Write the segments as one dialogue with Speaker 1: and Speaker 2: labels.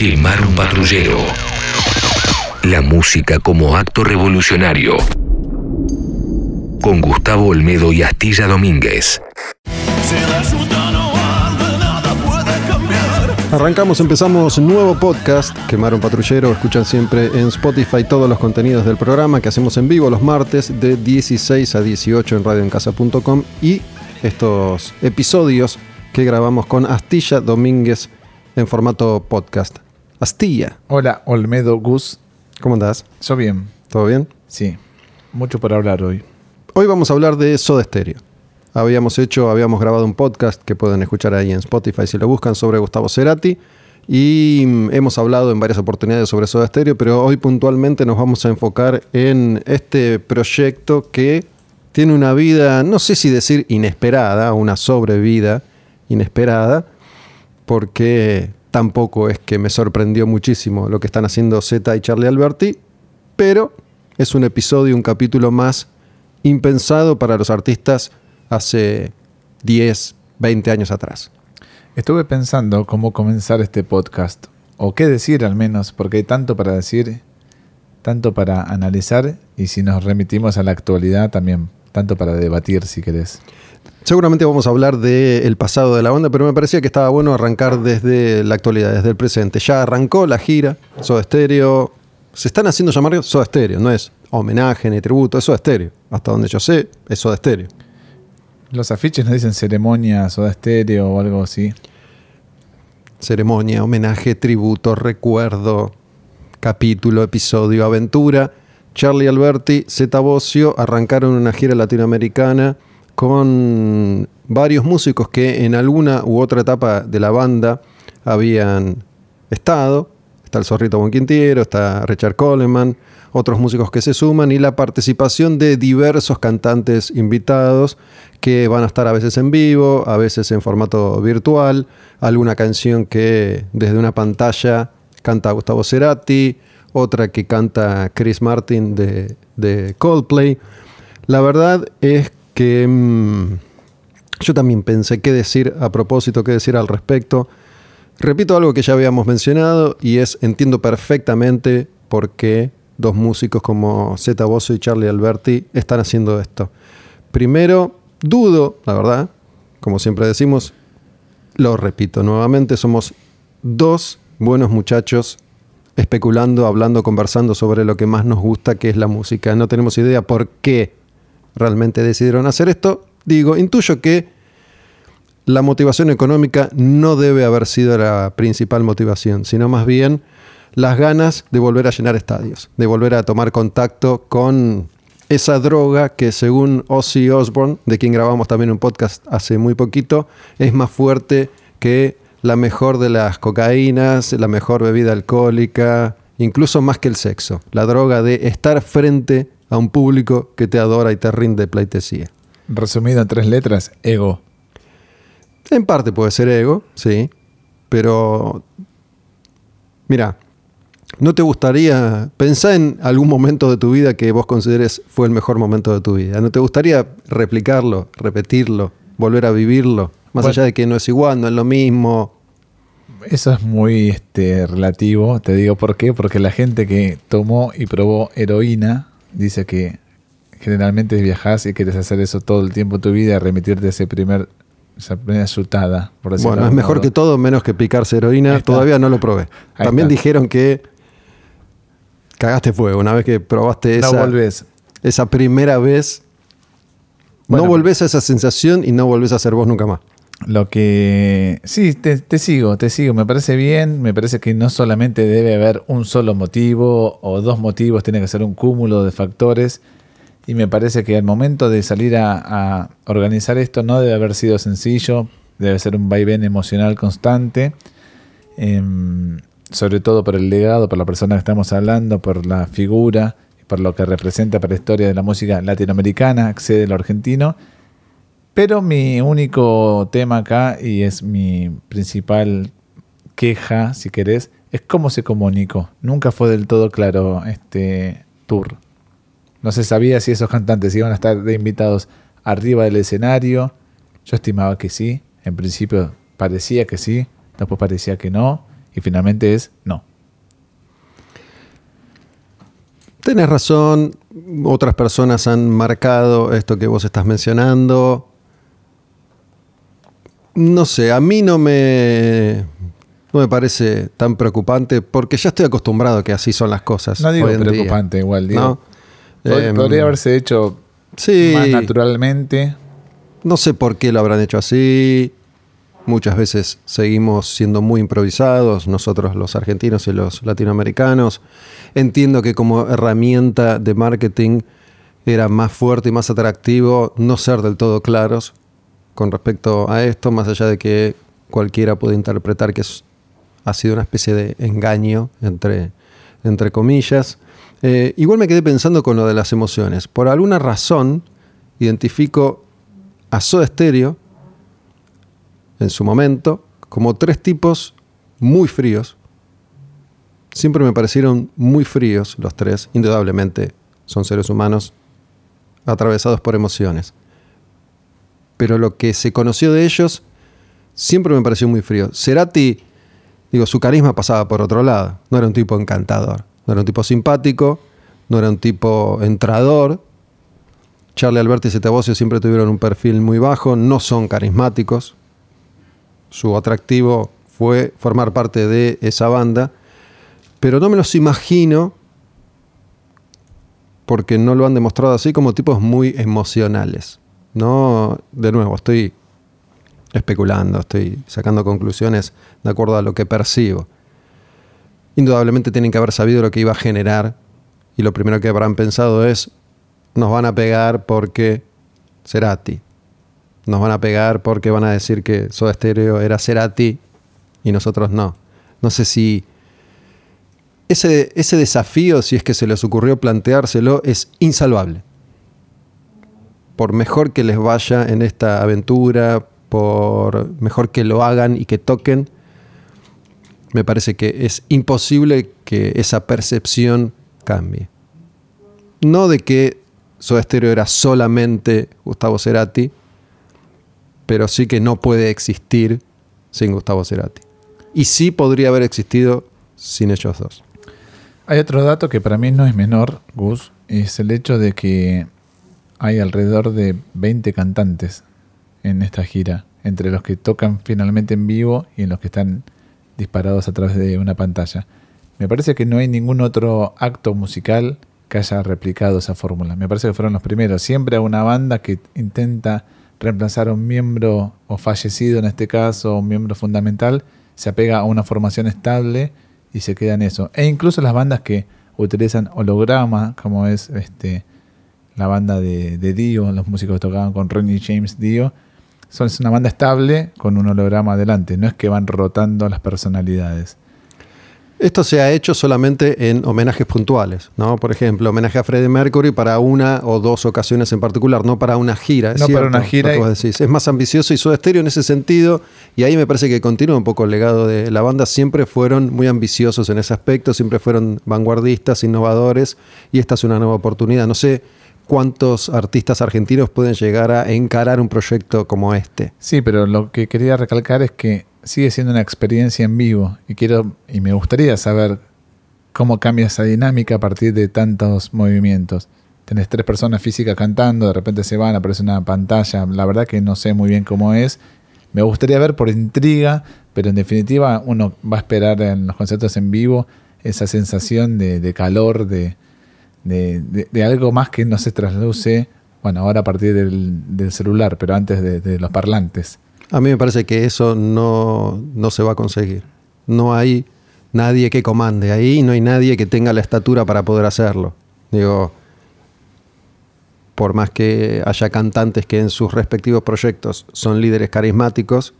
Speaker 1: Quemar un patrullero. La música como acto revolucionario. Con Gustavo Olmedo y Astilla Domínguez.
Speaker 2: Arrancamos, empezamos un nuevo podcast, Quemar un Patrullero. Escuchan siempre en Spotify todos los contenidos del programa que hacemos en vivo los martes de 16 a 18 en radioencasa.com y estos episodios que grabamos con Astilla Domínguez en formato podcast. Astilla.
Speaker 3: Hola, Olmedo Gus.
Speaker 2: ¿Cómo andás?
Speaker 3: Yo bien.
Speaker 2: ¿Todo bien?
Speaker 3: Sí. Mucho por hablar hoy.
Speaker 2: Hoy vamos a hablar de Soda Stereo. Habíamos hecho, habíamos grabado un podcast que pueden escuchar ahí en Spotify si lo buscan sobre Gustavo Cerati. Y mm, hemos hablado en varias oportunidades sobre Soda Stereo, pero hoy puntualmente nos vamos a enfocar en este proyecto que tiene una vida, no sé si decir inesperada, una sobrevida inesperada, porque tampoco es que me sorprendió muchísimo lo que están haciendo Z y Charlie Alberti, pero es un episodio, un capítulo más impensado para los artistas hace 10, 20 años atrás.
Speaker 3: Estuve pensando cómo comenzar este podcast, o qué decir al menos, porque hay tanto para decir, tanto para analizar, y si nos remitimos a la actualidad también, tanto para debatir si querés.
Speaker 2: Seguramente vamos a hablar del pasado de la banda, pero me parecía que estaba bueno arrancar desde la actualidad, desde el presente. Ya arrancó la gira, Soda Stereo. Se están haciendo llamar Soda Stereo, no es homenaje ni tributo, es Soda Stereo. Hasta donde yo sé, es Soda Stereo.
Speaker 3: Los afiches nos dicen ceremonia, Soda Stereo o algo así.
Speaker 2: Ceremonia, homenaje, tributo, recuerdo, capítulo, episodio, aventura. Charlie Alberti, Zeta Bocio arrancaron una gira latinoamericana con varios músicos que en alguna u otra etapa de la banda habían estado. Está el Zorrito Bonquintiero, está Richard Coleman, otros músicos que se suman y la participación de diversos cantantes invitados que van a estar a veces en vivo, a veces en formato virtual, alguna canción que desde una pantalla canta Gustavo Cerati, otra que canta Chris Martin de, de Coldplay. La verdad es que mm, yo también pensé qué decir a propósito, qué decir al respecto. Repito algo que ya habíamos mencionado y es entiendo perfectamente por qué dos músicos como Zeta y Charlie Alberti están haciendo esto. Primero, dudo, la verdad, como siempre decimos, lo repito nuevamente, somos dos buenos muchachos especulando, hablando, conversando sobre lo que más nos gusta, que es la música. No tenemos idea por qué realmente decidieron hacer esto. Digo, intuyo que la motivación económica no debe haber sido la principal motivación, sino más bien las ganas de volver a llenar estadios, de volver a tomar contacto con esa droga que según Ozzy Osbourne, de quien grabamos también un podcast hace muy poquito, es más fuerte que la mejor de las cocaínas, la mejor bebida alcohólica, incluso más que el sexo, la droga de estar frente a un público que te adora y te rinde pleitesía.
Speaker 3: Resumido en tres letras, ego.
Speaker 2: En parte puede ser ego, sí, pero mira, ¿no te gustaría pensar en algún momento de tu vida que vos consideres fue el mejor momento de tu vida? ¿No te gustaría replicarlo, repetirlo, volver a vivirlo? Más allá de que no es igual, no es lo mismo.
Speaker 3: Eso es muy este, relativo, te digo por qué, porque la gente que tomó y probó heroína dice que generalmente viajas y quieres hacer eso todo el tiempo de tu vida, remitirte a ese primer, esa primera chutada.
Speaker 2: Por bueno, es mejor que todo, menos que picarse heroína. Todavía no lo probé. También dijeron que cagaste fuego una vez que probaste esa, esa primera vez. no volvés a esa sensación y no volvés a ser vos nunca más.
Speaker 3: Lo que... Sí, te, sigo, te sigo. Me parece bien. Me parece que no solamente debe haber un solo motivo o dos motivos, tiene que ser un cúmulo de factores. Y me parece que al momento de salir a, organizar esto no debe haber sido sencillo. Debe ser un vaivén emocional constante. Em, sobre todo por el legado, por la persona que estamos hablando, por la figura, por lo que representa para la historia de la música latinoamericana, accede lo argentino pero mi único tema acá, y es mi principal queja, si querés, es cómo se comunicó. Nunca fue del todo claro este tour. No se sabía si esos cantantes iban a estar de invitados arriba del escenario. Yo estimaba que sí. En principio parecía que sí. Después parecía que no. y finalmente es no.
Speaker 2: Tenés razón, otras personas han marcado esto que vos estás mencionando. No sé, a mí no me, no me parece tan preocupante porque ya estoy acostumbrado a que así son las cosas.
Speaker 3: No digo
Speaker 2: día,
Speaker 3: preocupante igual, digo.
Speaker 2: ¿no? Em,
Speaker 3: Podría haberse hecho
Speaker 2: sí,
Speaker 3: más naturalmente.
Speaker 2: No sé por qué lo habrán hecho así. Muchas veces seguimos siendo muy improvisados, nosotros los argentinos y los latinoamericanos. Entiendo que como herramienta de marketing era más fuerte y más atractivo no ser del todo claros con respecto a esto, más allá de que cualquiera puede interpretar que ha sido una especie de engaño, entre, entre comillas. Eh, igual me quedé pensando con lo de las emociones. Por alguna razón identifico a Soda Stereo en su momento como tres tipos muy fríos. Siempre me parecieron muy fríos los tres. Indudablemente son seres humanos atravesados por emociones. Pero lo que se conoció de ellos siempre me pareció muy frío. Cerati, digo, su carisma pasaba por otro lado. No era un tipo encantador. No era un tipo simpático. No era un tipo entrador. Charlie Alberti y Cetabosio siempre tuvieron un perfil muy bajo, no son carismáticos. Su atractivo fue formar parte de esa banda, pero no me los imagino, porque no lo han demostrado así, como tipos muy emocionales. No, de nuevo, estoy especulando, estoy sacando conclusiones de acuerdo a lo que percibo. Indudablemente tienen que haber sabido lo que iba a generar y lo primero que habrán pensado es, nos van a pegar porque Cerati. Nos van a pegar porque van a decir que Soda Stereo era Cerati y nosotros no. No sé si ese, ese desafío, si es que se les ocurrió planteárselo, es insalvable. Por mejor que les vaya en esta aventura, por mejor que lo hagan y que toquen, me parece que es imposible que esa percepción cambie. No de que Soda Stereo era solamente Gustavo Cerati, pero sí que no puede existir sin Gustavo Cerati. Y sí podría haber existido sin ellos dos.
Speaker 3: Hay otro dato que para mí no es menor, Gus, es el hecho de que hay alrededor de 20 cantantes en esta gira, entre los que tocan finalmente en vivo y en los que están disparados a través de una pantalla. Me parece que no hay ningún otro acto musical que haya replicado esa fórmula. Me parece que fueron los primeros. Siempre hay una banda que intenta reemplazar a un miembro o fallecido en este caso, un miembro fundamental, se apega a una formación estable y se queda en eso. E incluso las bandas que utilizan holograma, como es este la banda de, de Dio, los músicos que tocaban con Ronnie James Dio, son es una banda estable con un holograma adelante, no es que van rotando las personalidades.
Speaker 2: Esto se ha hecho solamente en homenajes puntuales, ¿no? Por ejemplo, homenaje a Freddie Mercury para una o dos ocasiones en particular, no para una gira. es
Speaker 3: No para una gira y-
Speaker 2: decís. Es más ambicioso y Soda Stereo en ese sentido, y ahí me parece que continúa un poco el legado de la banda. Siempre fueron muy ambiciosos en ese aspecto, siempre fueron vanguardistas, innovadores, y esta es una nueva oportunidad. No sé cuántos artistas argentinos pueden llegar a encarar un proyecto como este.
Speaker 3: Sí, pero lo que quería recalcar es que sigue siendo una experiencia en vivo y quiero y me gustaría saber cómo cambia esa dinámica a partir de tantos movimientos. Tenés tres personas físicas cantando, de repente se van, aparece una pantalla. La verdad que no sé muy bien cómo es. Me gustaría ver por intriga, pero en definitiva uno va a esperar en los conciertos en vivo esa sensación de, de calor, de, de, algo más que no se trasluce, bueno, ahora a partir del, del celular, pero antes de- de los parlantes.
Speaker 2: A mí me parece que eso no, no se va a conseguir. No hay nadie que comande ahí, no hay nadie que tenga la estatura para poder hacerlo. Digo, por más que haya cantantes que en sus respectivos proyectos son líderes carismáticos,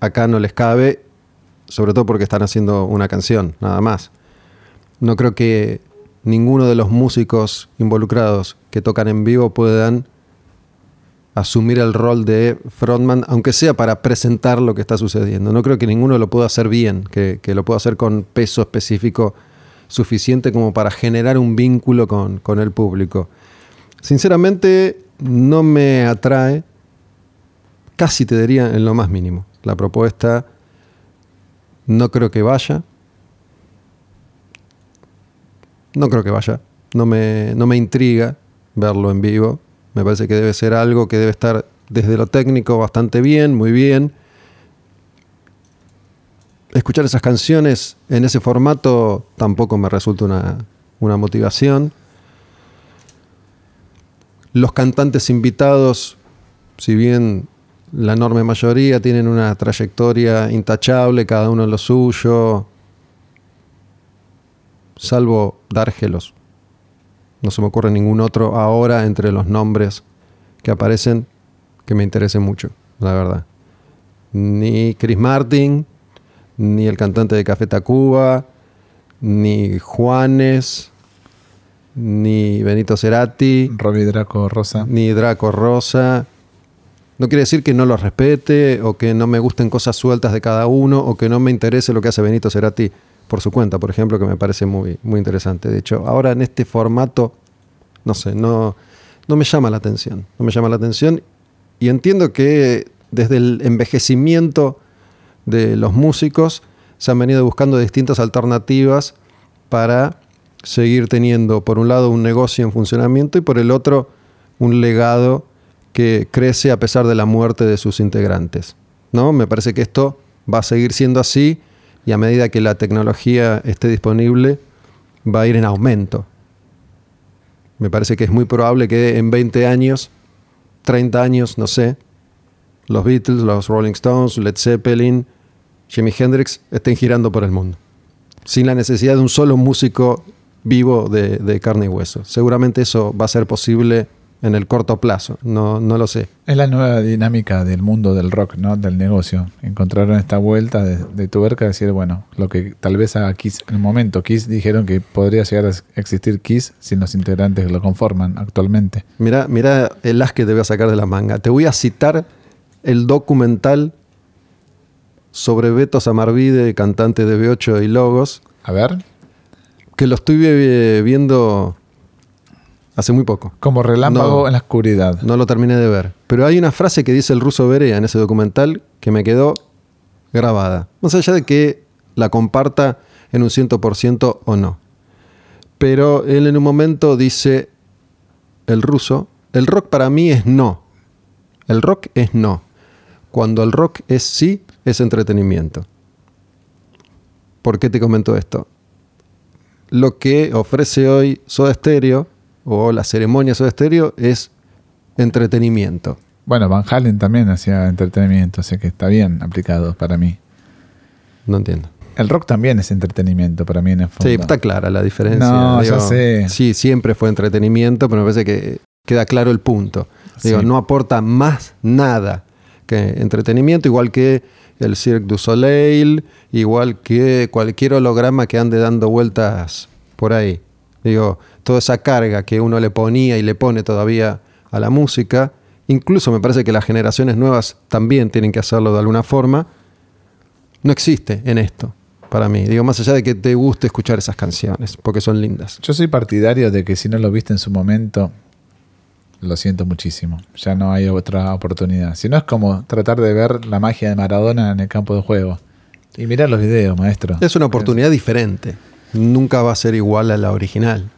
Speaker 2: acá no les cabe, sobre todo porque están haciendo una canción, nada más. No creo que ninguno de los músicos involucrados que tocan en vivo puedan asumir el rol de frontman, aunque sea para presentar lo que está sucediendo. No creo que ninguno lo pueda hacer bien, que, lo pueda hacer con peso específico suficiente como para generar un vínculo con el público. Sinceramente, no me atrae, casi te diría en lo más mínimo, la propuesta No creo que vaya. No creo que vaya. No me, no me intriga verlo en vivo. Me parece que debe ser algo que debe estar desde lo técnico bastante bien, muy bien. Escuchar esas canciones en ese formato tampoco me resulta una, una motivación. Los cantantes invitados, si bien la enorme mayoría tienen una trayectoria intachable, cada uno en lo suyo, salvo Dárgelos. No se me ocurre ningún otro ahora entre los nombres que aparecen que me interese mucho, la verdad. Ni Chris Martin, ni el cantante de Café Tacuba, ni Juanes, ni Benito Cerati,
Speaker 3: Robbie Draco Rosa.
Speaker 2: ni Draco Rosa. No quiere decir que no los respete o que no me gusten cosas sueltas de cada uno o que no me interese lo que hace Benito Cerati por su cuenta, por ejemplo, que me parece muy, muy interesante. De hecho, ahora en este formato, no sé, no, no me llama la atención. No me llama la atención y entiendo que desde el envejecimiento de los músicos se han venido buscando distintas alternativas para seguir teniendo, por un lado, un negocio en funcionamiento y por el otro, un legado que crece a pesar de la muerte de sus integrantes. ¿no? Me parece que esto va a seguir siendo así y a medida que la tecnología esté disponible, va a ir en aumento. Me parece que es muy probable que en 20 años, 30 años, no sé, los Beatles, los Rolling Stones, Led Zeppelin, Jimi Hendrix estén girando por el mundo, sin la necesidad de un solo músico vivo de, de carne y hueso. Seguramente eso va a ser posible en el corto plazo, no, no lo sé.
Speaker 3: Es la nueva dinámica del mundo del rock, ¿no? Del negocio. Encontraron esta vuelta de, de tuerca, decir, bueno, lo que tal vez haga Kiss en el momento. Kiss dijeron que podría llegar a existir Kiss sin los integrantes que lo conforman actualmente.
Speaker 2: Mira, mira el as que te voy a sacar de la manga. Te voy a citar el documental sobre Beto Samarvide, cantante de B8 y Logos,
Speaker 3: A ver,
Speaker 2: que lo estoy eh, viendo hace muy poco.
Speaker 3: como relámpago
Speaker 2: No.
Speaker 3: en la oscuridad.
Speaker 2: No lo terminé de ver. Pero hay una frase que dice el ruso Berea en ese documental que me quedó grabada. Más allá de que la comparta en un 100% o no. Pero él en un momento dice, el ruso, el rock para mí es no. El rock es no. Cuando el rock es sí, es entretenimiento. ¿Por qué te comento esto? Lo que ofrece hoy Soda Stereo o la ceremonia Soda Stereo es entretenimiento.
Speaker 3: Bueno, Van Halen también hacía entretenimiento, así que está bien aplicado para mí.
Speaker 2: No entiendo.
Speaker 3: El rock también es entretenimiento para mí en el fondo.
Speaker 2: Sí, está clara la diferencia.
Speaker 3: No, ya sé.
Speaker 2: Sí, siempre fue entretenimiento, pero me parece que queda claro el punto. Digo,
Speaker 3: Sí.
Speaker 2: no aporta más nada que entretenimiento, igual que el Cirque du Soleil, igual que cualquier holograma que ande dando vueltas por ahí. Digo, toda esa carga que uno le ponía y le pone todavía a la música, incluso me parece que las generaciones nuevas también tienen que hacerlo de alguna forma, no existe en esto para mí. Digo, más allá de que te guste escuchar esas canciones, porque son lindas.
Speaker 3: Yo soy partidario de que si no lo viste en su momento, lo siento muchísimo. Ya no hay otra oportunidad. Si no es como tratar de ver la magia de Maradona en el campo de juego. Y mirar los videos, maestro.
Speaker 2: Es una oportunidad diferente. Nunca va a ser igual a la original.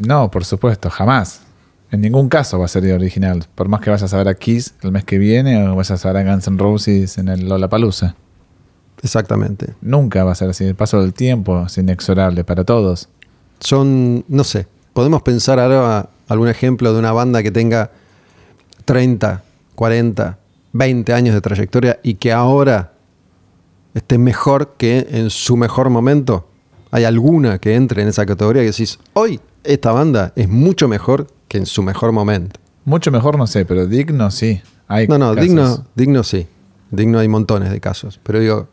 Speaker 3: No, por supuesto, jamás. En ningún caso va a ser original. Por más que vayas a ver a Kiss el mes que viene o vayas a ver a Guns N' Roses en el Lollapalooza.
Speaker 2: Exactamente.
Speaker 3: Nunca va a ser así. El paso del tiempo es inexorable para todos.
Speaker 2: Son, no sé, podemos pensar ahora algún ejemplo de una banda que tenga 30, 40, 20 años de trayectoria y que ahora esté mejor que en su mejor momento. ¿Hay alguna que entre en esa categoría que decís, hoy esta banda es mucho mejor que en su mejor momento?
Speaker 3: Mucho mejor no sé, pero digno sí. Hay
Speaker 2: No, no,
Speaker 3: casos.
Speaker 2: digno, digno sí. Digno hay montones de casos. Pero digo,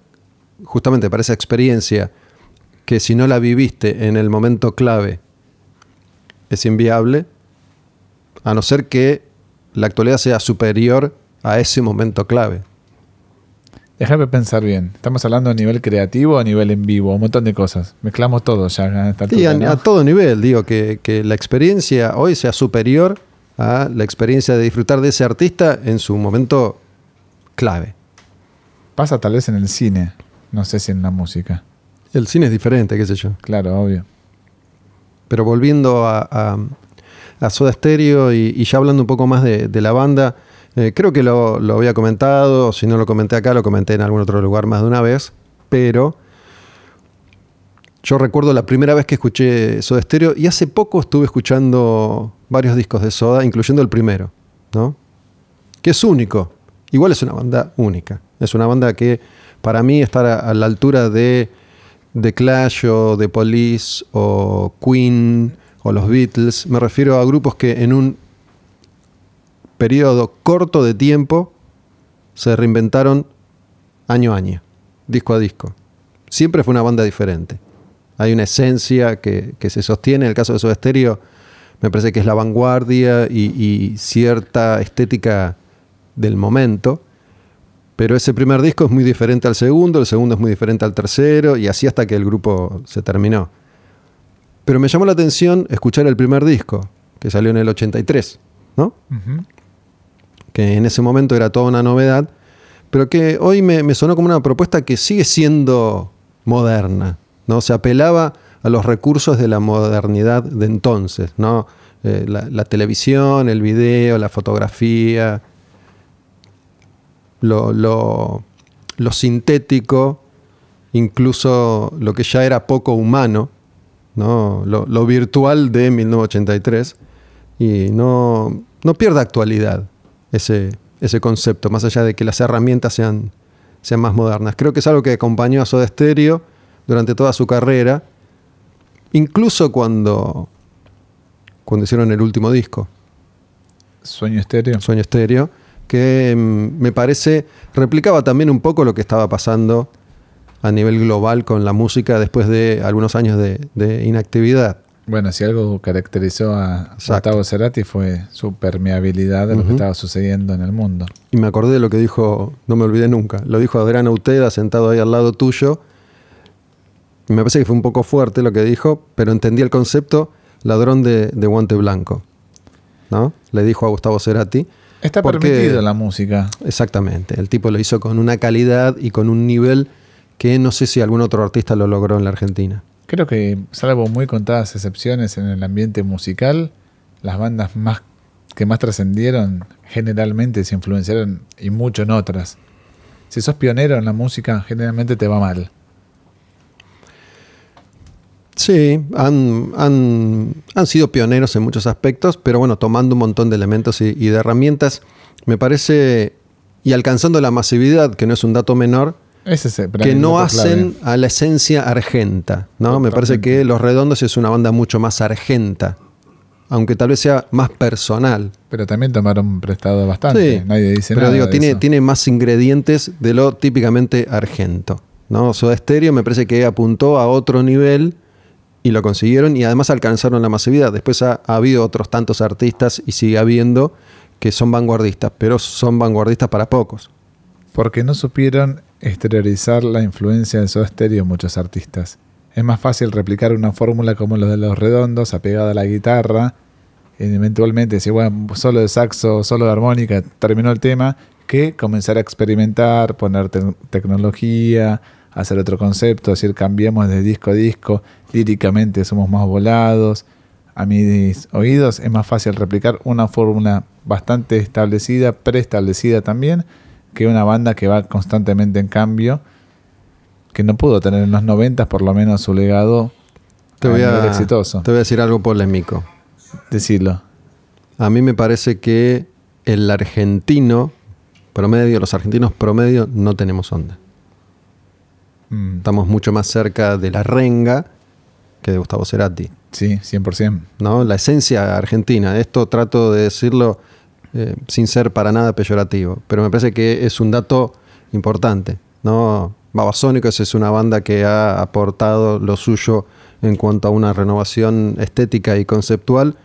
Speaker 2: justamente para esa experiencia que si no la viviste en el momento clave es inviable, a no ser que la actualidad sea superior a ese momento clave.
Speaker 3: Déjame pensar bien. ¿Estamos hablando a nivel creativo o a nivel en vivo? Un montón de cosas. Mezclamos todo ya a esta
Speaker 2: Sí,
Speaker 3: altura,
Speaker 2: a,
Speaker 3: ¿no?
Speaker 2: a todo nivel, digo, que, que la experiencia hoy sea superior a la experiencia de disfrutar de ese artista en su momento clave.
Speaker 3: Pasa tal vez en el cine. No sé si en la música.
Speaker 2: El cine es diferente, qué sé yo.
Speaker 3: Claro, obvio.
Speaker 2: Pero volviendo a, a, a Soda Stereo y, y ya hablando un poco más de, de la banda, eh, creo que lo, lo había comentado, si no lo comenté acá, lo comenté en algún otro lugar más de una vez, pero yo recuerdo la primera vez que escuché Soda Stereo y hace poco estuve escuchando varios discos de Soda, incluyendo el primero, ¿no? Que es único. Igual es una banda única. Es una banda que para mí estar a, a la altura de, de Clash o de Police o Queen o los Beatles, me refiero a grupos que en un periodo corto de tiempo se reinventaron año a año, disco a disco. Siempre fue una banda diferente. Hay una esencia que, que se sostiene. En el caso de Soda Stereo, me parece que es la vanguardia y, cierta estética del momento. Pero ese primer disco es muy diferente al segundo, el segundo es muy diferente al tercero, y así hasta que el grupo se terminó. Pero me llamó la atención escuchar el primer disco, que salió en el 83, ¿no? Que en ese momento era toda una novedad, pero que hoy me, sonó como una propuesta que sigue siendo moderna, ¿no? Se apelaba a los recursos de la modernidad de entonces, ¿no? Eh, la, televisión, el video, la fotografía, lo, lo- lo sintético, incluso lo que ya era poco humano, ¿no? lo, lo virtual de 1983, y no, no pierda actualidad ese, ese concepto, más allá de que las herramientas sean, sean más modernas. Creo que es algo que acompañó a Soda Stereo durante toda su carrera, incluso cuando, cuando hicieron el último disco,
Speaker 3: Sueño estéreo.
Speaker 2: Sueño Estéreo, que mm, me parece replicaba también un poco lo que estaba pasando a nivel global con la música después de algunos años de, de inactividad.
Speaker 3: Bueno, si algo caracterizó a
Speaker 2: Exacto.
Speaker 3: Gustavo Cerati fue su permeabilidad de lo que estaba sucediendo en el mundo.
Speaker 2: Y me acordé de lo que dijo, no me olvidé nunca, lo dijo Adrián Uteda sentado ahí al lado tuyo. Me parece que fue un poco fuerte lo que dijo, pero entendí el concepto ladrón de, de guante blanco. ¿No? Le dijo a Gustavo Cerati.
Speaker 3: Está
Speaker 2: Porque-
Speaker 3: permitido la música.
Speaker 2: Exactamente. El tipo lo hizo con una calidad y con un nivel que no sé si algún otro artista lo logró en la Argentina.
Speaker 3: Creo que, salvo muy contadas excepciones en el ambiente musical, las bandas más que más trascendieron generalmente se influenciaron y mucho en otras. Si sos pionero en la música, generalmente te va mal.
Speaker 2: Sí, han, han, han sido pioneros en muchos aspectos, pero bueno, tomando un montón de elementos y, y de herramientas, me parece, y alcanzando la masividad, que no es un dato menor,
Speaker 3: Ese es el- para
Speaker 2: que no
Speaker 3: clave.
Speaker 2: hacen a la esencia argenta, ¿no? Me parece que Los Redondos es una banda mucho más argenta, aunque tal vez sea más personal.
Speaker 3: Pero también tomaron prestado bastante.
Speaker 2: Sí,
Speaker 3: Nadie dice
Speaker 2: pero
Speaker 3: nada.
Speaker 2: digo,
Speaker 3: de
Speaker 2: tiene,
Speaker 3: eso.
Speaker 2: tiene más ingredientes de lo típicamente argento. ¿no? Soda Stereo me parece que apuntó a otro nivel y lo consiguieron y además alcanzaron la masividad. Después ha, ha habido otros tantos artistas y sigue habiendo que son vanguardistas, pero son vanguardistas para pocos.
Speaker 3: Porque no supieron exteriorizar la influencia de Soda Stereo muchos artistas. Es más fácil replicar una fórmula como los de los redondos, apegada a la guitarra, eventualmente decir, bueno, solo de saxo, solo de armónica, terminó el tema, que comenzar a experimentar, poner te- tecnología, hacer otro concepto, decir, cambiemos de disco a disco, líricamente somos más volados. A mis oídos es más fácil replicar una fórmula bastante establecida, preestablecida también, que una banda que va constantemente en cambio, que no pudo tener en los 90 por lo menos su legado
Speaker 2: Te voy, a,
Speaker 3: exitoso.
Speaker 2: te voy a decir algo polémico.
Speaker 3: Decirlo.
Speaker 2: A mí me parece que el argentino promedio, los argentinos promedio, no tenemos onda.
Speaker 3: Mm,
Speaker 2: Estamos mucho más cerca de la renga que de Gustavo Cerati.
Speaker 3: sí, 100%.
Speaker 2: ¿no? La esencia argentina. Esto trato de decirlo eh, sin ser para nada peyorativo, pero me parece que es un dato importante. ¿no? Babasónicos es una banda que ha aportado lo suyo en cuanto a una renovación estética y conceptual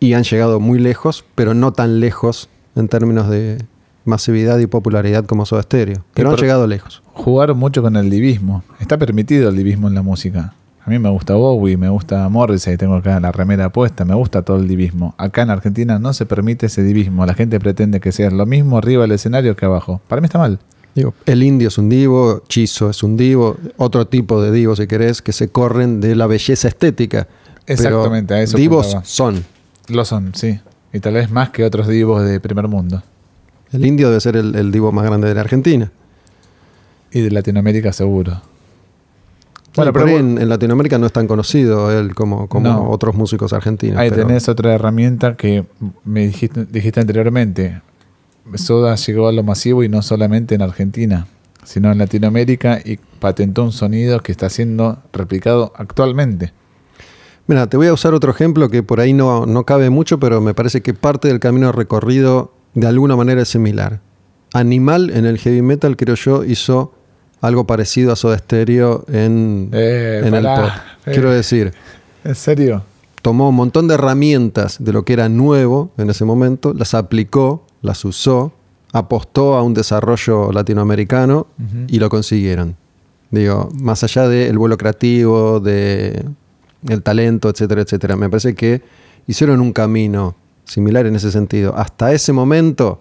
Speaker 2: y han llegado muy lejos, pero no tan lejos en términos de masividad y popularidad como Soda Stereo. Pero han llegado lejos.
Speaker 3: Jugaron mucho con el divismo. Está permitido el divismo en la música. A mí me gusta Bowie, me gusta Morrissey, tengo acá la remera puesta, me gusta todo el divismo. Acá en Argentina no se permite ese divismo. La gente pretende que sea lo mismo arriba del escenario que abajo. Para mí está mal.
Speaker 2: Digo, el indio es un divo, Chizo es un divo, otro tipo de divos, si querés, que se corren de la belleza estética. Pero
Speaker 3: Exactamente, a eso
Speaker 2: Divos
Speaker 3: apuntaba.
Speaker 2: son.
Speaker 3: Lo son, sí. Y tal vez más que otros divos de primer mundo.
Speaker 2: El indio debe ser el, el divo más grande de la Argentina.
Speaker 3: Y de Latinoamérica seguro.
Speaker 2: Bueno,
Speaker 3: Bueno,
Speaker 2: pero
Speaker 3: pero
Speaker 2: en, en Latinoamérica no es tan conocido él como, como
Speaker 3: No.
Speaker 2: otros músicos argentinos.
Speaker 3: Ahí
Speaker 2: pero-
Speaker 3: tenés otra herramienta que me dijiste, dijiste anteriormente. Soda llegó a lo masivo y no solamente en Argentina, sino en Latinoamérica y patentó un sonido que está siendo replicado actualmente.
Speaker 2: Mira, te voy a usar otro ejemplo que por ahí no, no cabe mucho, pero me parece que parte del camino recorrido de alguna manera es similar. Animal en el heavy metal, creo yo, hizo algo parecido a Soda Stereo en,
Speaker 3: Eh,
Speaker 2: en el pop.
Speaker 3: eh.
Speaker 2: Quiero decir,
Speaker 3: ¿En serio?
Speaker 2: tomó un montón de herramientas de lo que era nuevo en ese momento, las aplicó, las usó, apostó a un desarrollo latinoamericano y lo consiguieron. Digo, más allá del vuelo creativo, de el talento, etcétera, etcétera. Me parece que hicieron un camino similar en ese sentido. Hasta ese momento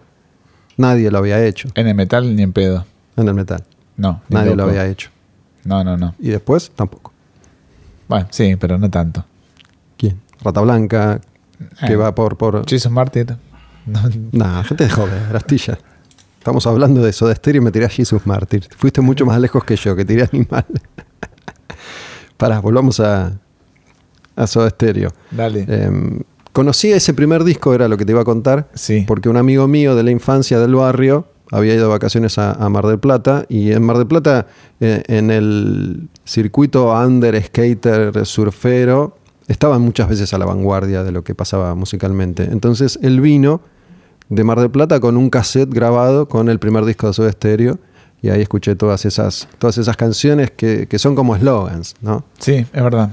Speaker 2: nadie lo había hecho
Speaker 3: En el metal ni en pedo.
Speaker 2: en el metal.
Speaker 3: No.
Speaker 2: Nadie lo había hecho.
Speaker 3: No, no, no.
Speaker 2: Y después tampoco.
Speaker 3: Bueno, sí, pero no tanto.
Speaker 2: ¿Quién? Rata Blanca, que
Speaker 3: Eh.
Speaker 2: va por... por...
Speaker 3: Jesus Martyr. No,
Speaker 2: Nah, gente de joder, Astilla. Estamos hablando de Soda Stereo y me tirás Jesus Martyr. Fuiste mucho más lejos que yo, que tiré animal. Pará, volvamos a, a Soda Stereo.
Speaker 3: dale.
Speaker 2: Eh, conocí ese primer disco, era lo que te iba a contar,
Speaker 3: sí.
Speaker 2: porque un amigo mío de la infancia del barrio había ido de vacaciones a, a Mar del Plata y en Mar del Plata, eh, en el circuito under skater surfero, estaban muchas veces a la vanguardia de lo que pasaba musicalmente. Entonces él vino de Mar del Plata con un cassette grabado con el primer disco de Soda Stereo y ahí escuché todas esas, todas esas canciones que, que son como eslogans, ¿no?
Speaker 3: Sí, es verdad.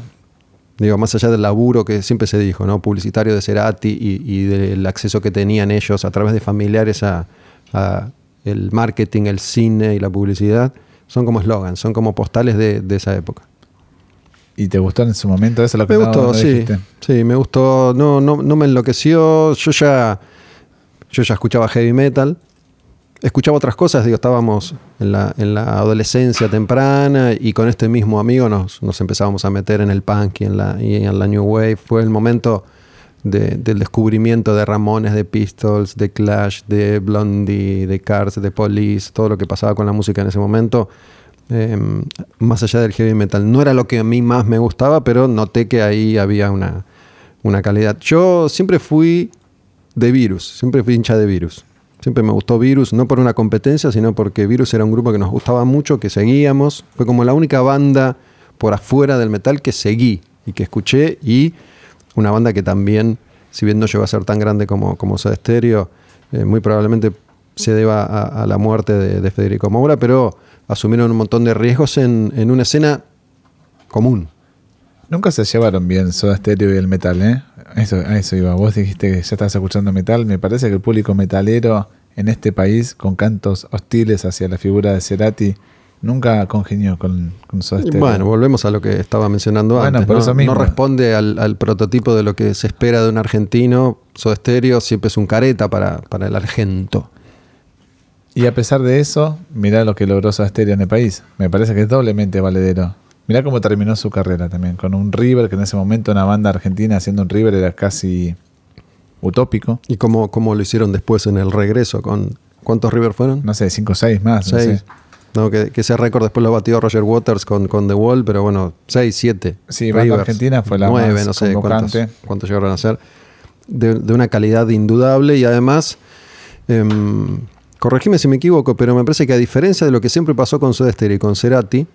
Speaker 2: Digo, más allá del laburo que siempre se dijo, ¿no? Publicitario de Cerati y, y del acceso que tenían ellos a través de familiares a, a el marketing, el cine y la publicidad, son como eslogans, son como postales de, de esa época.
Speaker 3: ¿Y te gustó en su momento eso? Lo que
Speaker 2: Me gustó,
Speaker 3: no
Speaker 2: sí.
Speaker 3: dijiste?
Speaker 2: Sí, me gustó. No, no, no me enloqueció. Yo ya, yo ya escuchaba heavy metal. Escuchaba otras cosas, digo, estábamos en la, en la adolescencia temprana y con este mismo amigo nos, nos empezábamos a meter en el punk y en la, y en la New Wave. Fue el momento de- del descubrimiento de Ramones, de Pistols, de Clash, de Blondie, de Cars, de Police, todo lo que pasaba con la música en ese momento. eh, más allá del heavy metal. No era lo que a mí más me gustaba, pero noté que ahí había una, una calidad. Yo siempre fui de Virus, siempre fui hincha de Virus. Siempre me gustó Virus, no por una competencia, sino porque Virus era un grupo que nos gustaba mucho, que seguíamos. Fue como la única banda por afuera del metal que seguí y que escuché. Y una banda que también, si bien no llegó a ser tan grande como, como Soda Stereo, eh, muy probablemente se deba a, la muerte de, de Federico Moura, pero asumieron un montón de riesgos en, en una escena común.
Speaker 3: Nunca se llevaron bien Soda Stereo y el metal, ¿eh? Eso, a eso iba. Vos dijiste que ya estabas escuchando metal. Me parece que el público metalero en este país, con cantos hostiles hacia la figura de Cerati, nunca congenió con, con Soda
Speaker 2: Y
Speaker 3: Stereo.
Speaker 2: Bueno, volvemos a lo que estaba mencionando
Speaker 3: Bueno,
Speaker 2: antes.
Speaker 3: por
Speaker 2: ¿no?
Speaker 3: eso mismo.
Speaker 2: No responde al, al prototipo de lo que se espera de un argentino. Soda Stereo siempre es un careta para, para el argento.
Speaker 3: Y a pesar de eso, mirá lo que logró Soda Stereo en el país. Me parece que es doblemente valedero. Mirá cómo terminó su carrera también, con un River, que en ese momento una banda argentina haciendo un River era casi utópico.
Speaker 2: Y cómo, cómo lo hicieron después en el regreso con... ¿Cuántos River fueron?
Speaker 3: No sé, 5 o 6 más. no
Speaker 2: Seis.
Speaker 3: sé.
Speaker 2: No, que, que ese récord después lo batió Roger Waters con, con The Wall, pero bueno, 6, 7.
Speaker 3: Sí, banda argentina fue la más
Speaker 2: no sé cuántos, llegaron a ser. De, de una calidad indudable y además, em, corregime si me equivoco, pero me parece que a diferencia de lo que siempre pasó con Soda Stereo y con Cerati,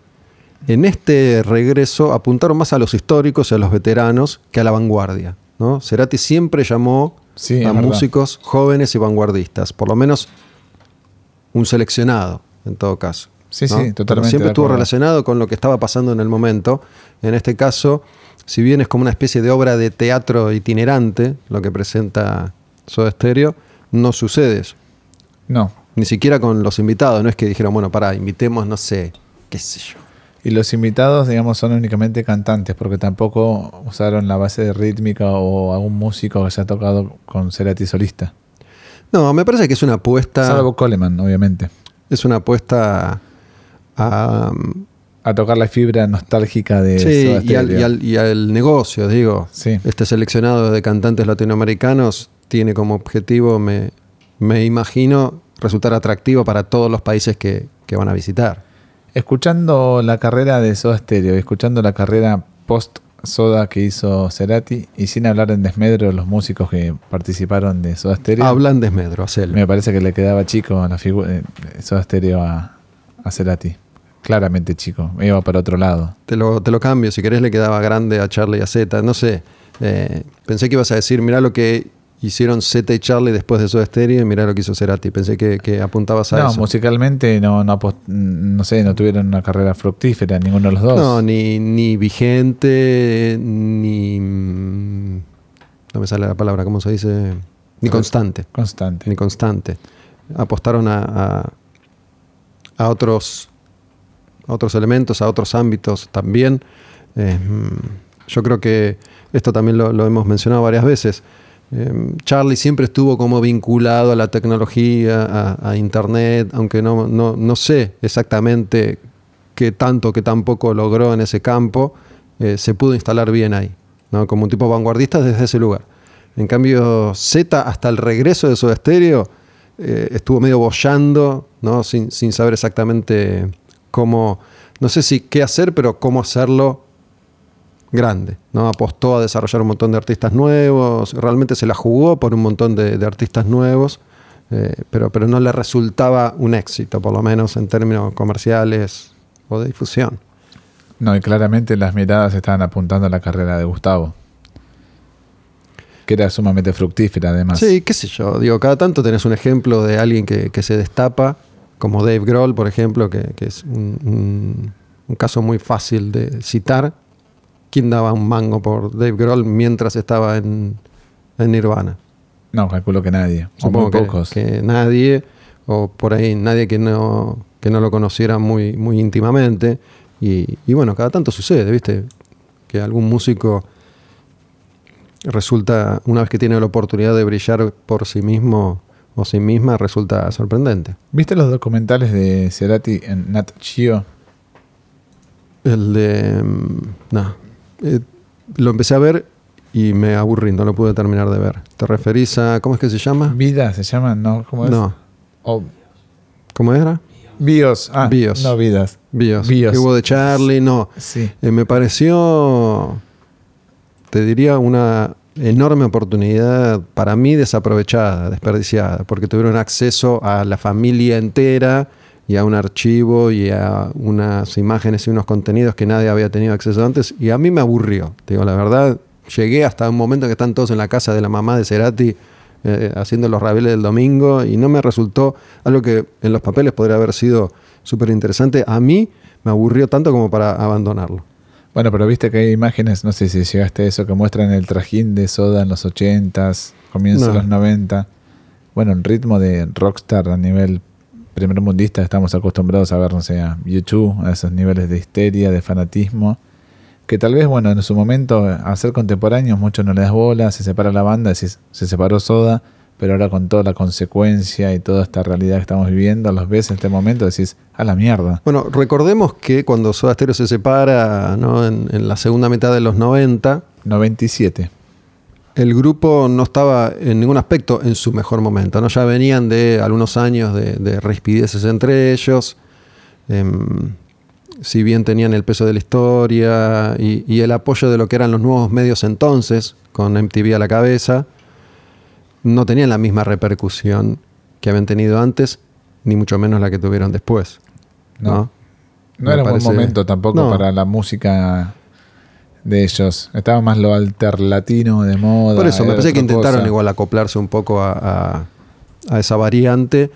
Speaker 2: en este regreso apuntaron más a los históricos y a los veteranos que a la vanguardia. ¿no? Cerati siempre llamó
Speaker 3: Sí,
Speaker 2: a
Speaker 3: verdad.
Speaker 2: músicos jóvenes y vanguardistas, por lo menos un seleccionado, en todo caso.
Speaker 3: Sí,
Speaker 2: ¿no?
Speaker 3: sí,
Speaker 2: Pero
Speaker 3: totalmente.
Speaker 2: Siempre estuvo relacionado con lo que estaba pasando en el momento. En este caso, si bien es como una especie de obra de teatro itinerante, lo que presenta Soda Stereo, no sucede eso.
Speaker 3: No.
Speaker 2: Ni siquiera con los invitados. No es que dijeron, bueno, pará, invitemos, no sé, qué sé yo.
Speaker 3: Y los invitados, digamos, son únicamente cantantes, porque tampoco usaron la base de rítmica o algún músico que haya tocado con Cerati solista.
Speaker 2: No, me parece que es una apuesta.
Speaker 3: Salvo Coleman, obviamente.
Speaker 2: Es una apuesta a,
Speaker 3: a tocar la fibra nostálgica de
Speaker 2: sí, y, al,
Speaker 3: Stereo.
Speaker 2: y al- y al negocio, digo.
Speaker 3: Sí.
Speaker 2: Este seleccionado de cantantes latinoamericanos tiene como objetivo, me, me imagino, resultar atractivo para todos los países que, que van a visitar.
Speaker 3: Escuchando la carrera de Soda Stereo, y escuchando la carrera post Soda que hizo Cerati, y sin hablar en desmedro de los músicos que participaron de Soda Stereo,
Speaker 2: Hablan desmedro, hacelo.
Speaker 3: me parece que le quedaba chico la figura de Soda Stereo a, a Cerati. Claramente chico, iba para otro lado.
Speaker 2: Te lo, te lo cambio, si querés le quedaba grande a Charlie y a Z, no sé. Eh, pensé que ibas a decir, mirá lo que hicieron Z y Charlie después de Soda Stereo y mirá lo que hizo Cerati. Pensé que, que apuntabas a
Speaker 3: No,
Speaker 2: eso.
Speaker 3: musicalmente no, no, no sé, no tuvieron una carrera fructífera ninguno de los dos.
Speaker 2: No, ni, ni vigente, ni... mm, No me sale la palabra, ¿cómo se dice? Ni constante.
Speaker 3: Constante.
Speaker 2: Ni constante. Apostaron a, a, a otros, a otros elementos, a otros ámbitos también. Eh, mm, yo creo que esto también lo, lo hemos mencionado varias veces. Eh, Charlie siempre estuvo como vinculado a la tecnología, a, Internet, aunque no, no, no sé exactamente qué tanto, qué tampoco logró en ese campo, eh, se pudo instalar bien ahí, ¿no? como un tipo vanguardista desde ese lugar. En cambio, Z, hasta el regreso de Soda Stereo, eh, estuvo medio bollando, ¿no? sin, sin saber exactamente cómo, no sé si qué hacer, pero cómo hacerlo grande. ¿no? Apostó a desarrollar un montón de artistas nuevos, realmente se la jugó por un montón de, de artistas nuevos, eh, pero, pero no le resultaba un éxito, por lo menos en términos comerciales o de difusión.
Speaker 3: No, y claramente las miradas estaban apuntando a la carrera de Gustavo. Que era sumamente fructífera, además.
Speaker 2: Sí, qué sé yo. Digo, cada tanto tenés un ejemplo de alguien que, que se destapa, como Dave Grohl, por ejemplo, que, que es un, un- un caso muy fácil de citar. ¿Quién daba un mango por Dave Grohl mientras estaba en, en Nirvana?
Speaker 3: No, calculo que nadie. O
Speaker 2: Supongo
Speaker 3: muy pocos.
Speaker 2: que nadie, o por ahí nadie que no, que no lo conociera muy, muy íntimamente. Y, y bueno, cada tanto sucede, ¿viste? Que algún músico resulta, una vez que tiene la oportunidad de brillar por sí mismo o sí misma, resulta sorprendente.
Speaker 3: ¿Viste los documentales de Cerati en Nat Geo?
Speaker 2: El de... mm, No. Eh, lo empecé a ver y me aburrí, no lo pude terminar de ver. ¿Te referís a... ¿Cómo es que se llama?
Speaker 3: ¿Vida se llama? ¿No? ¿Cómo es?
Speaker 2: No.
Speaker 3: O
Speaker 2: ¿Cómo era?
Speaker 3: Bios. Ah,
Speaker 2: Bios.
Speaker 3: No, Vidas.
Speaker 2: Bios.
Speaker 3: Bios.
Speaker 2: Que hubo de Charlie, no.
Speaker 3: Sí.
Speaker 2: Eh, me pareció, te diría, una enorme oportunidad para mí desaprovechada, desperdiciada, porque tuvieron acceso a la familia entera y a un archivo y a unas imágenes y unos contenidos que nadie había tenido acceso antes y a mí me aburrió, te digo la verdad. Llegué hasta un momento que están todos en la casa de la mamá de Cerati eh, haciendo los ravioles del domingo y no me resultó algo que en los papeles podría haber sido súper interesante. A mí me aburrió tanto como para abandonarlo.
Speaker 3: Bueno, pero viste que hay imágenes, no sé si llegaste a eso, que muestran el trajín de Soda en los 80s, comienzo
Speaker 2: No.
Speaker 3: de los 90. Bueno, en ritmo de rockstar a nivel primer mundista estamos acostumbrados a ver, no sé, a YouTube, a esos niveles de histeria, de fanatismo, que tal vez, bueno, en su momento, al ser contemporáneos, mucho no le das bola, se separa la banda, decís, se separó Soda, pero ahora con toda la consecuencia y toda esta realidad que estamos viviendo, los ves en este momento, decís, a la mierda.
Speaker 2: Bueno, recordemos que cuando Soda Stereo se separa ¿no? en, en la segunda mitad de los 90,
Speaker 3: 97.
Speaker 2: El grupo no estaba en ningún aspecto en su mejor momento. ¿no? Ya venían de algunos años de, de rispideces entre ellos. Em, si bien tenían el peso de la historia y, y el apoyo de lo que eran los nuevos medios entonces, con MTV a la cabeza, no tenían la misma repercusión que habían tenido antes, ni mucho menos la que tuvieron después. ¿no?
Speaker 3: No. Era un buen momento tampoco
Speaker 2: No.
Speaker 3: para la música de ellos. Estaba más lo alterlatino de moda.
Speaker 2: Por eso, me parece que intentaron
Speaker 3: cosa.
Speaker 2: igual acoplarse un poco a, a- a esa variante,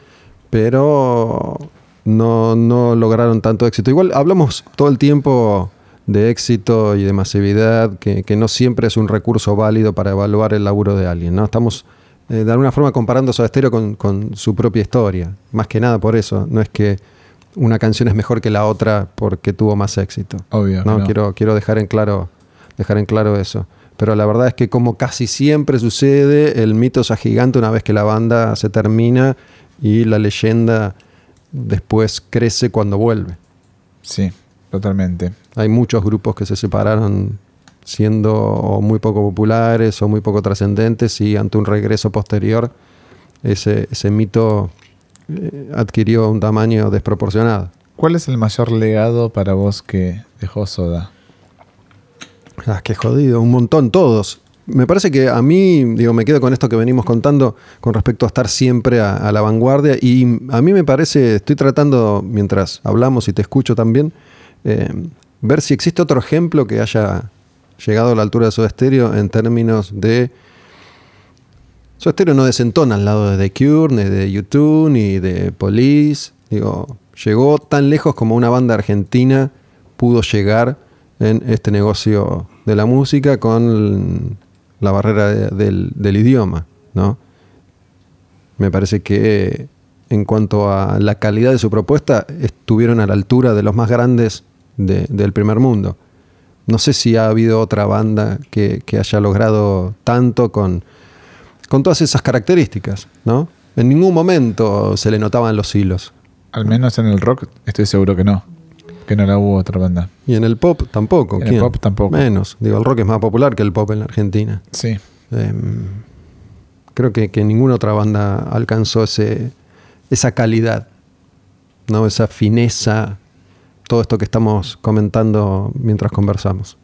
Speaker 2: pero no, no lograron tanto éxito. Igual hablamos todo el tiempo de éxito y de masividad, que, que no siempre es un recurso válido para evaluar el laburo de alguien. ¿no? Estamos eh, de alguna forma comparando Soda Stereo con, con su propia historia. Más que nada por eso. No es que una canción es mejor que la otra porque tuvo más éxito.
Speaker 3: Obvio.
Speaker 2: No. quiero, quiero dejar en claro, dejar en claro eso. Pero la verdad es que como casi siempre sucede, el mito se agiganta una vez que la banda se termina y la leyenda después crece cuando vuelve.
Speaker 3: Sí, totalmente.
Speaker 2: Hay muchos grupos que se separaron siendo muy poco populares o muy poco trascendentes y ante un regreso posterior ese, ese mito eh, adquirió un tamaño desproporcionado.
Speaker 3: ¿Cuál es el mayor legado para vos que dejó Soda?
Speaker 2: Ah, qué jodido, un montón, todos. Me parece que a mí, digo, me quedo con esto que venimos contando con respecto a estar siempre a, la vanguardia y a mí me parece, estoy tratando, mientras hablamos y te escucho también, eh, ver si existe otro ejemplo que haya llegado a la altura de su estéreo en términos de... Su estéreo no desentona al lado de The Cure, ni de YouTube, ni de Police. Digo, llegó tan lejos como una banda argentina pudo llegar en este negocio de la música con la barrera del, idioma, ¿no? Me parece que en cuanto a la calidad de su propuesta, estuvieron a la altura de los más grandes del primer mundo. No sé si ha habido otra banda que, haya logrado tanto con, con todas esas características, ¿no? En ningún momento se le notaban los hilos.
Speaker 3: Al menos en el rock estoy seguro que no. Que no la hubo otra banda.
Speaker 2: Y en el pop tampoco.
Speaker 3: En el pop tampoco.
Speaker 2: Menos. Digo, el rock es más popular que el pop en la Argentina.
Speaker 3: Sí.
Speaker 2: Em, creo que, que, ninguna otra banda alcanzó ese, esa calidad, ¿no? esa fineza, todo esto que estamos comentando mientras conversamos.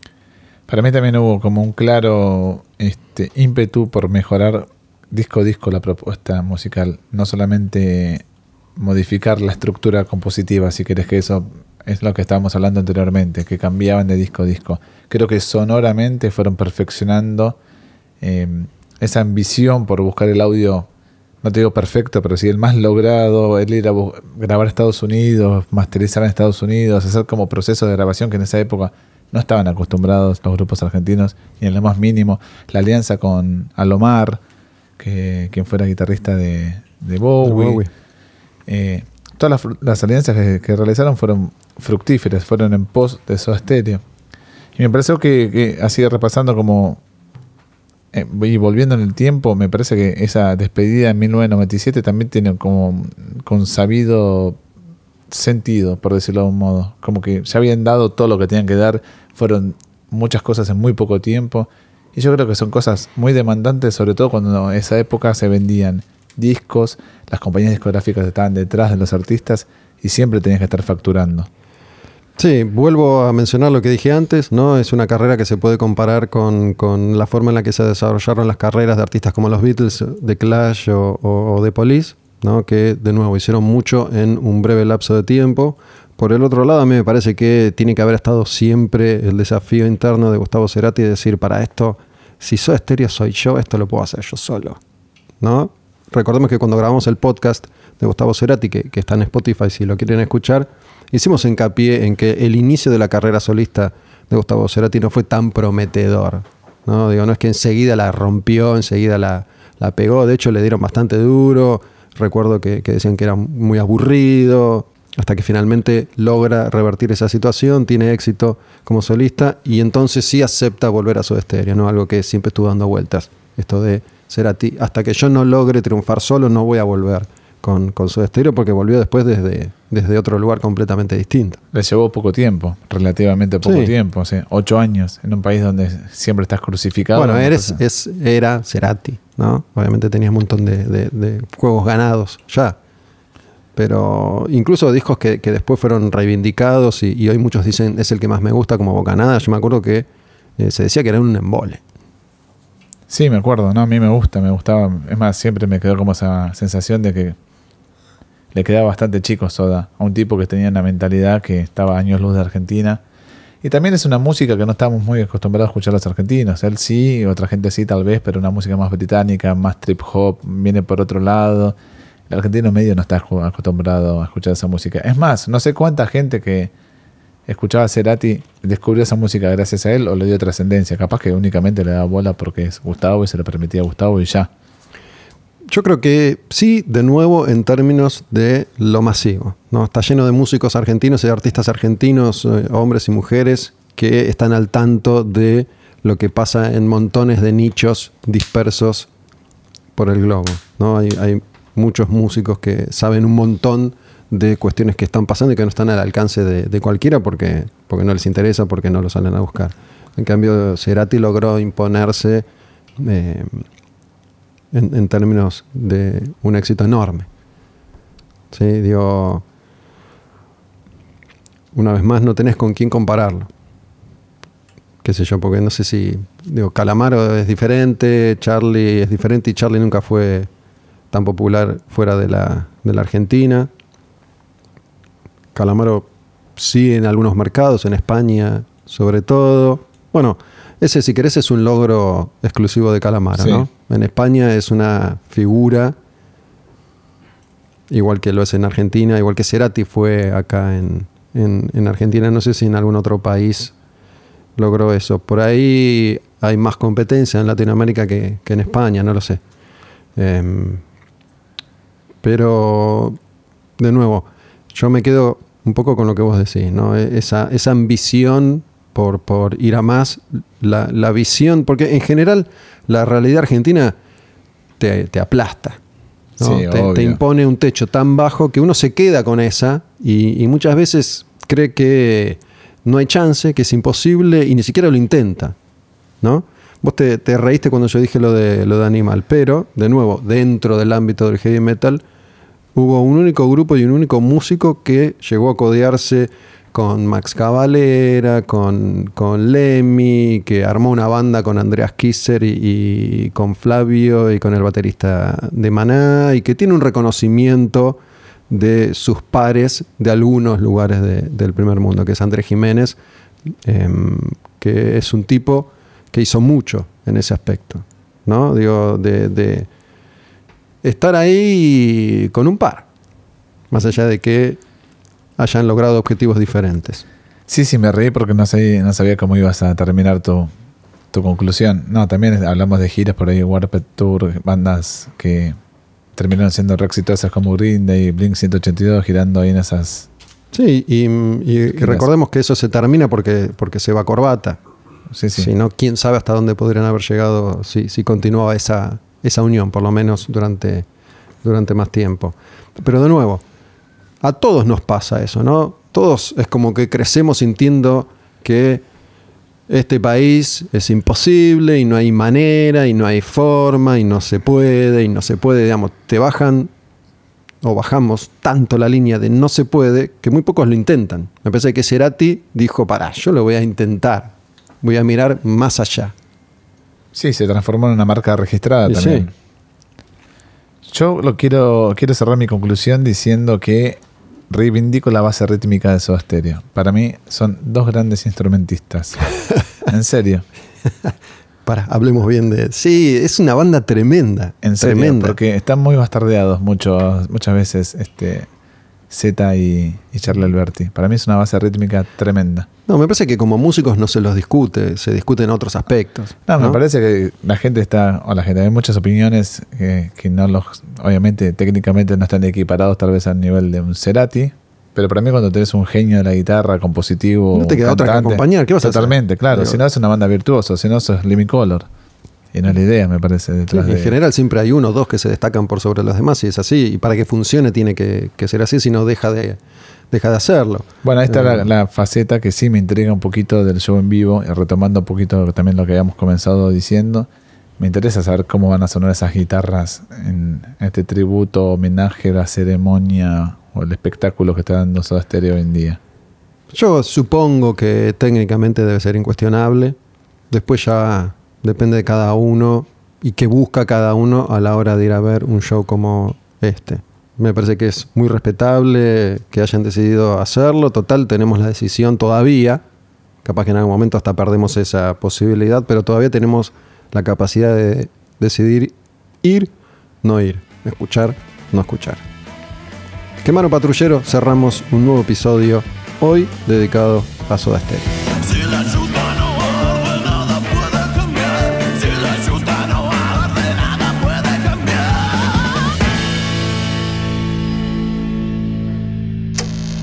Speaker 3: Para mí también hubo como un claro este, ímpetu por mejorar disco a disco la propuesta musical. No solamente modificar la estructura compositiva, si querés que eso es lo que estábamos hablando anteriormente, que cambiaban de disco a disco. Creo que sonoramente fueron perfeccionando eh, esa ambición por buscar el audio no te digo perfecto, pero sí el más logrado, el ir a grabar en Estados Unidos, masterizar en Estados Unidos, hacer como proceso de grabación que en esa época no estaban acostumbrados los grupos argentinos, ni en lo más mínimo. La alianza con Alomar, que quien fuera guitarrista de, de Bowie. Eh, todas las, alianzas que, realizaron fueron fructíferas, fueron en pos de Soda Stereo. Y me pareció que, así repasando como eh, y volviendo en el tiempo, me parece que esa despedida en 1997 también tiene como con sabido sentido, por decirlo de un modo. Como que ya habían dado todo lo que tenían que dar, fueron muchas cosas en muy poco tiempo. Y yo creo que son cosas muy demandantes, sobre todo cuando en esa época se vendían discos, las compañías discográficas estaban detrás de los artistas y siempre tenías que estar facturando.
Speaker 2: Sí, vuelvo a mencionar lo que dije antes, ¿no? Es una carrera que se puede comparar con, la forma en la que se desarrollaron las carreras de artistas como los Beatles, de Clash o, o de Police, ¿no? Que de nuevo hicieron mucho en un breve lapso de tiempo. Por el otro lado, a mí me parece que tiene que haber estado siempre el desafío interno de Gustavo Cerati de decir, para esto, si soy estéreo soy yo, esto lo puedo hacer yo solo. ¿No? Recordemos que cuando grabamos el podcast de Gustavo Cerati, que está en Spotify si lo quieren escuchar, hicimos hincapié en que el inicio de la carrera solista de Gustavo Cerati no fue tan prometedor. ¿no? Digo, no es que enseguida la rompió, enseguida la, la pegó, de hecho le dieron bastante duro, recuerdo que, decían que era muy aburrido, hasta que finalmente logra revertir esa situación, tiene éxito como solista y entonces sí acepta volver a su estéreo, ¿no? algo que siempre estuvo dando vueltas, esto de Cerati, hasta que yo no logre triunfar solo no voy a volver con, con su estéreo porque volvió después desde, desde otro lugar completamente distinto.
Speaker 3: Le llevó poco tiempo, relativamente poco tiempo, ocho años en un país donde siempre estás crucificado.
Speaker 2: Bueno, eres, es, era Cerati, ¿no? Obviamente tenías un montón de, juegos ganados ya. Pero incluso discos que, después fueron reivindicados y, hoy muchos dicen es el que más me gusta como Bocanada. Yo me acuerdo que eh, se decía que era un embole.
Speaker 3: Sí, me acuerdo, ¿no? A mí me gusta, me gustaba. Es más, siempre me quedó como esa sensación de que le quedaba bastante chico Soda, a un tipo que tenía una mentalidad que estaba años luz de Argentina. Y también es una música que no estamos muy acostumbrados a escuchar los argentinos. Él sí, otra gente sí tal vez, pero una música más británica, más trip hop, viene por otro lado. El argentino medio no está acostumbrado a escuchar esa música. Es más, no sé cuánta gente que escuchaba a Cerati descubrió esa música gracias a él o le dio trascendencia. Capaz que únicamente le daba bola porque es Gustavo y se lo permitía a Gustavo y ya.
Speaker 2: Yo creo que sí, de nuevo, en términos de lo masivo. ¿no? Está lleno de músicos argentinos y de artistas argentinos, eh, hombres y mujeres, que están al tanto de lo que pasa en montones de nichos dispersos por el globo. ¿no? Hay, muchos músicos que saben un montón de cuestiones que están pasando y que no están al alcance de, de cualquiera porque, porque no les interesa, porque no lo salen a buscar. En cambio, Cerati logró imponerse eh, en, en términos de un éxito enorme. Sí, dio. Una vez más, no tenés con quién compararlo. Qué sé yo, porque no sé si. Digo, Calamaro es diferente, Charlie es diferente y Charlie nunca fue tan popular fuera de la, de la Argentina. Calamaro sí en algunos mercados, en España sobre todo. Bueno, ese si querés es un logro exclusivo de Calamaro,
Speaker 3: Sí.
Speaker 2: ¿no? En España es una figura, igual que lo es en Argentina, igual que Cerati fue acá en, en- en Argentina, no sé si en algún otro país logró eso. Por ahí hay más competencia en Latinoamérica que, que en España, no lo sé. Em, pero, de nuevo, yo me quedo un poco con lo que vos decís, ¿no? E- Esa, esa ambición por, por ir a más, la, la visión, porque en general la realidad argentina te, te aplasta. ¿no?
Speaker 3: Sí,
Speaker 2: te, te impone un techo tan bajo que uno se queda con esa y, y muchas veces cree que no hay chance, que es imposible y ni siquiera lo intenta. ¿no? Vos te, te reíste cuando yo dije lo de, lo de Animal, pero, de nuevo, dentro del ámbito del heavy metal, hubo un único grupo y un único músico que llegó a codearse con Max Cavalera, con, con Lemmy, que armó una banda con Andreas Kisser y, con Flavio y con el baterista de Maná, y que tiene un reconocimiento de sus pares de algunos lugares de- del primer mundo, que es Andrés Jiménez, em, que es un tipo que hizo mucho en ese aspecto, ¿no? Digo, de estar ahí con un par, más allá de que hayan logrado objetivos diferentes.
Speaker 3: Sí, sí, me reí porque no sabía, no sabía cómo ibas a terminar tu, tu conclusión. No, también hablamos de giras por ahí, Warped Tour, bandas que terminaron siendo re exitosas como Green Day, Blink 182, girando ahí en esas...
Speaker 2: Sí, y, y- y
Speaker 3: Qué
Speaker 2: recordemos que eso se termina porque, porque se va corbata.
Speaker 3: Sí, sí.
Speaker 2: Si no, quién sabe hasta dónde podrían haber llegado si, si continuaba esa, esa unión, por lo menos durante, durante más tiempo. Pero de nuevo, a todos nos pasa eso, ¿no? Todos es como que crecemos sintiendo que este país es imposible y no hay manera y no hay forma y no se puede y no se puede, digamos, te bajan o bajamos tanto la línea de no se puede que muy pocos lo intentan. Me parece que Cerati dijo, pará, yo lo voy a intentar, voy a mirar más allá.
Speaker 3: Sí, se transformó en una marca registrada
Speaker 2: Y
Speaker 3: también. Yo lo quiero, quiero cerrar mi conclusión diciendo que reivindico la base rítmica de Soda Stereo. Para mí son dos grandes instrumentistas. en serio.
Speaker 2: Para, hablemos bien de... Sí, es una banda tremenda.
Speaker 3: En serio,
Speaker 2: tremenda.
Speaker 3: porque están muy bastardeados muchos, muchas veces este Z y, y Charlie Alberti. Para mí es una base rítmica tremenda.
Speaker 2: No, me parece que como músicos no se los discute, se discuten otros aspectos.
Speaker 3: No, me parece que la gente está, o la gente, hay muchas opiniones que, que no los, obviamente técnicamente no están equiparados tal vez al nivel de un Cerati, pero para mí cuando tenés un genio de la guitarra, compositivo,
Speaker 2: No te queda otra que acompañar, ¿qué vas a hacer?
Speaker 3: Totalmente, claro,
Speaker 2: Digo-
Speaker 3: si no es una banda virtuosa, si no eso es Living Color. Es la idea, me parece,
Speaker 2: Sí, en
Speaker 3: de...
Speaker 2: general siempre hay uno o dos que se destacan por sobre los demás y es así. Y para que funcione tiene que, que ser así, si no deja de, deja de hacerlo.
Speaker 3: Bueno, está la,
Speaker 2: Eh,
Speaker 3: la faceta que sí me intriga un poquito del show en vivo, y retomando un poquito también lo que habíamos comenzado diciendo. Me interesa saber cómo van a sonar esas guitarras en este tributo, homenaje, la ceremonia o el espectáculo que está dando Soda Stereo hoy en día.
Speaker 2: Yo supongo que técnicamente debe ser incuestionable. Después ya depende de cada uno y qué busca cada uno a la hora de ir a ver un show como este. Me parece que es muy respetable que hayan decidido hacerlo. Total, tenemos la decisión todavía. Capaz que en algún momento hasta perdemos esa posibilidad, pero todavía tenemos la capacidad de decidir ir, no ir, escuchar, no escuchar. Quemaro Patrullero, cerramos un nuevo episodio hoy dedicado a Soda Stereo.